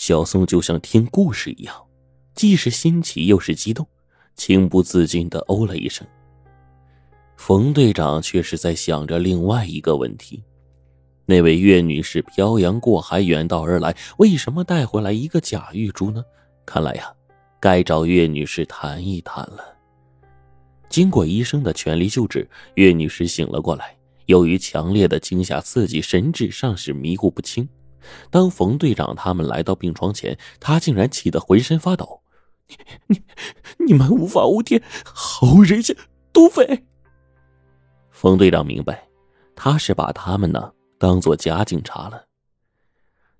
小宋就像听故事一样，既是新奇又是激动，情不自禁的哦了一声。冯队长却是在想着另外一个问题：那位岳女士漂洋过海远道而来，为什么带回来一个假玉珠呢？看来呀，该找岳女士谈一谈了。经过医生的全力救治，岳女士醒了过来。由于强烈的惊吓刺激，神志尚是迷糊不清。当冯队长他们来到病床前，他竟然气得浑身发抖：“你、你、你们无法无天，毫无人性，土匪！”冯队长明白，他是把他们呢当做假警察了。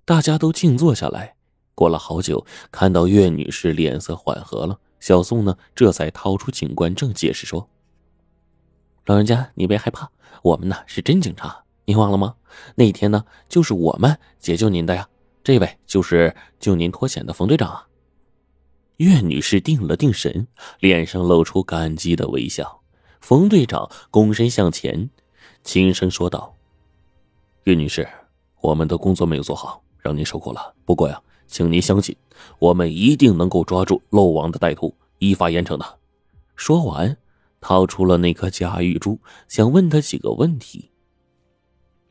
大家都静坐下来，过了好久，看到岳女士脸色缓和了，小宋呢这才掏出警官证，解释说：“老人家，你别害怕，我们呢是真警察，您忘了吗？那天呢就是我们解救您的呀。这位就是救您脱险的冯队长啊。”岳女士定了定神，脸上露出感激的微笑。冯队长躬身向前，轻声说道：“岳女士，我们的工作没有做好，让您受苦了。不过呀，请您相信，我们一定能够抓住漏网的歹徒，依法严惩的。”说完，掏出了那颗假玉珠，想问他几个问题。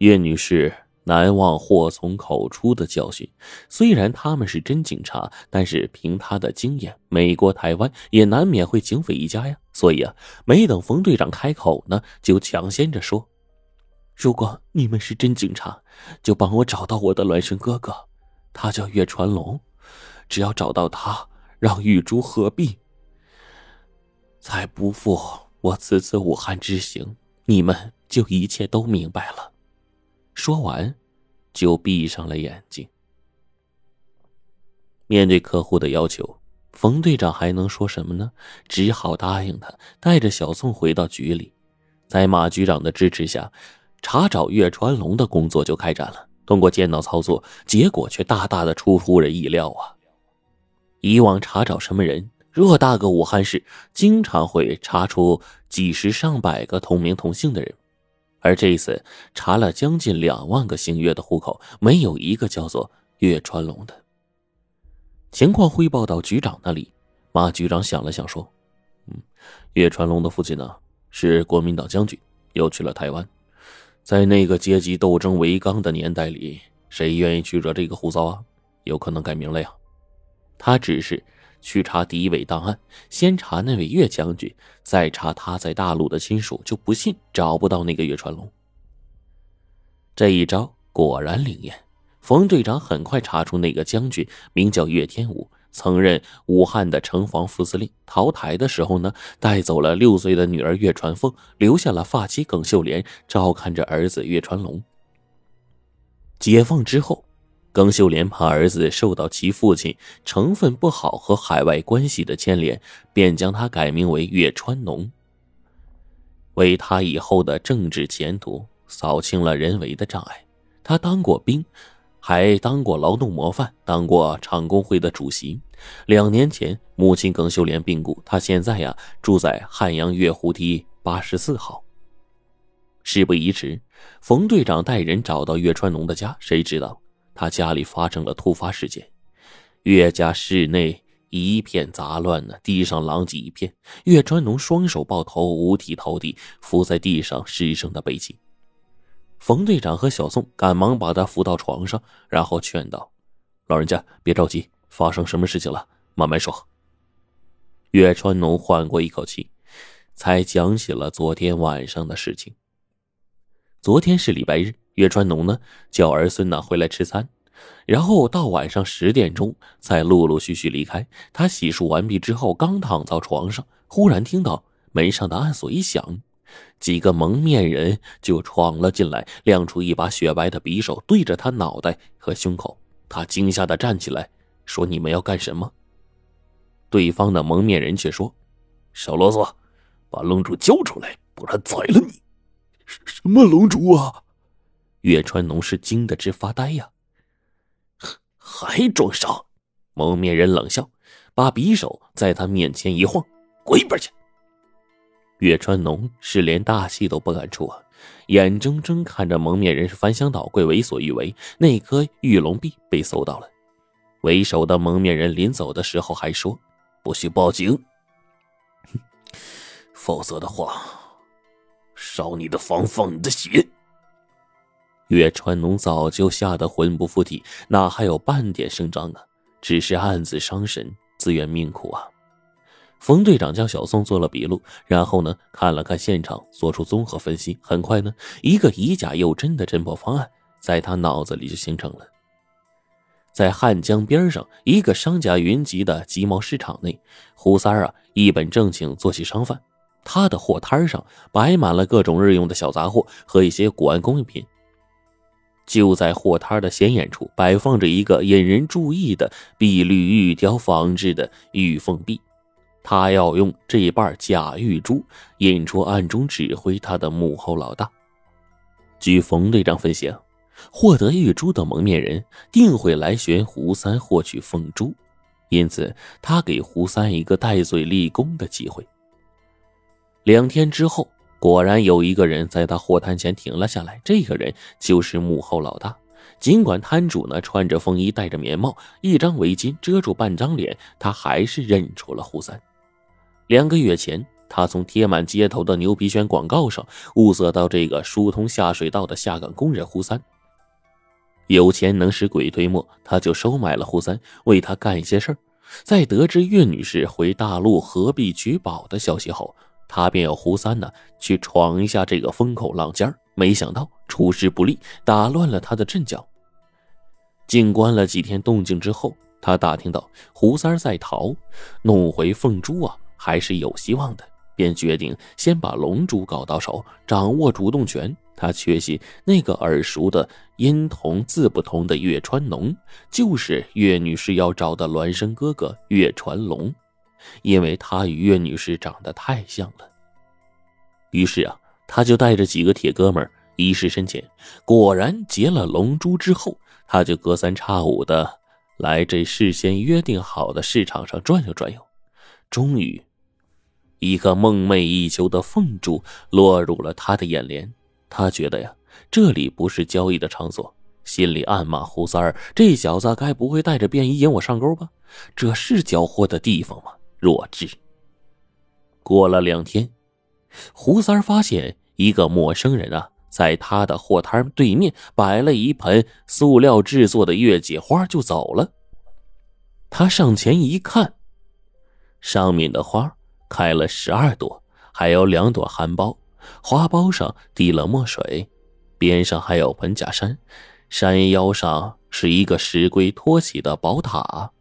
岳女士。难忘祸从口出的教训。虽然他们是真警察，但是凭他的经验，美国、台湾也难免会警匪一家呀。所以啊，没等冯队长开口呢，就抢先着说：“如果你们是真警察，就帮我找到我的孪生哥哥，他叫岳传龙。只要找到他，让玉珠合璧，才不负我此次武汉之行，你们就一切都明白了。”说完，就闭上了眼睛。面对客户的要求，冯队长还能说什么呢？只好答应他，带着小宋回到局里。在马局长的支持下，查找岳传龙的工作就开展了。通过电脑操作，结果却大大的出乎人意料啊！以往查找什么人，偌大个武汉市，经常会查出几十上百个同名同姓的人。而这一次查了将近两万个姓岳的户口，没有一个叫做岳传龙的。情况汇报到局长那里，马局长想了想说：“嗯，岳传龙的父亲呢是国民党将军，又去了台湾。在那个阶级斗争为纲的年代里，谁愿意去惹这个胡骚啊？有可能改名了呀。他只是。”去查敌伪档案，先查那位岳将军，再查他在大陆的亲属，就不信找不到那个岳传龙。这一招果然灵验，冯队长很快查出那个将军名叫岳天武，曾任武汉的城防副司令。逃台的时候呢，带走了六岁的女儿岳传凤，留下了发妻耿秀莲照看着儿子岳传龙。解放之后。耿秀莲怕儿子受到其父亲成分不好和海外关系的牵连，便将他改名为岳川农，为他以后的政治前途扫清了人为的障碍。他当过兵，还当过劳动模范，当过厂工会的主席。两年前，母亲耿秀莲病故，他现在呀住在汉阳月湖堤八十四号。事不宜迟，冯队长带人找到岳川农的家，谁知道？他家里发生了突发事件，岳家室内一片杂乱呢，地上狼藉一片。岳川农双手抱头，五体投地，伏在地上失声的悲泣。冯队长和小宋赶忙把他扶到床上，然后劝道：“老人家别着急，发生什么事情了，慢慢说。”岳川农缓过一口气，才讲起了昨天晚上的事情。昨天是礼拜日。岳川农呢，叫儿孙呢回来吃餐，然后到晚上十点钟才陆陆续续离开。他洗漱完毕之后，刚躺到床上，忽然听到门上的暗锁一响，几个蒙面人就闯了进来，亮出一把雪白的匕首，对着他脑袋和胸口。他惊吓的站起来，说：“你们要干什么？”对方的蒙面人却说：“少啰嗦，把龙珠交出来，不然宰了你！”什么龙珠啊？岳川农是惊得直发呆呀！还装傻！蒙面人冷笑，把匕首在他面前一晃：“滚一边去！”岳川农是连大气都不敢出啊，眼睁睁看着蒙面人是翻箱倒柜、为所欲为，那颗玉龙币被搜到了。为首的蒙面人临走的时候还说：“不许报警，否则的话，烧你的房，放你的血。”岳川农早就吓得魂不附体，哪还有半点声张啊？只是暗自伤神，自愿命苦啊。冯队长将小宋做了笔录，然后呢，看了看现场，做出综合分析。很快呢，一个以假又真的侦破方案在他脑子里就形成了。在汉江边上一个商贾云集的集贸市场内，胡三儿啊一本正经做起商贩。他的货摊上摆满了各种日用的小杂货和一些古玩工艺品。就在货摊的显眼处，摆放着一个引人注意的碧绿玉雕仿制的玉凤璧。他要用这半假玉珠引出暗中指挥他的幕后老大。据冯队长分析，获得玉珠的蒙面人定会来寻胡三获取凤珠，因此他给胡三一个戴罪立功的机会。两天之后。果然有一个人在他货摊前停了下来，这个人就是幕后老大。尽管摊主呢穿着风衣、戴着棉帽，一张围巾遮住半张脸，他还是认出了胡三。两个月前，他从贴满街头的牛皮癣广告上物色到这个疏通下水道的下岗工人胡三。有钱能使鬼推磨，他就收买了胡三，为他干一些事儿。在得知岳女士回大陆何必取宝的消息后，他便要胡三呢去闯一下这个风口浪尖没想到出师不利，打乱了他的阵脚。静观了几天动静之后，他打听到胡三在逃，弄回凤珠啊还是有希望的，便决定先把龙珠搞到手，掌握主动权。他确信那个耳熟的音同字不同的岳川龙，就是岳女士要找的孪生哥哥岳传龙。因为他与岳女士长得太像了，于是啊，他就带着几个铁哥们一试深浅。果然结了龙珠之后，他就隔三差五的来这事先约定好的市场上转悠转悠。终于，一个梦寐以求的凤珠落入了他的眼帘。他觉得呀，这里不是交易的场所，心里暗骂胡三儿：这小子该不会带着便衣引我上钩吧？这是交货的地方吗？弱智。过了两天，胡三发现一个陌生人啊，在他的货摊对面摆了一盆塑料制作的月季花，就走了。他上前一看，上面的花开了十二朵，还有两朵含苞，花苞上滴了墨水，边上还有盆假山，山腰上是一个石龟托起的宝塔。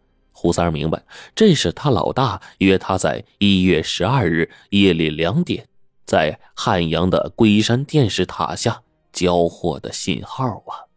胡三儿明白，这是他老大约他在一月十二日夜里两点，在汉阳的龟山电视塔下交货的信号啊。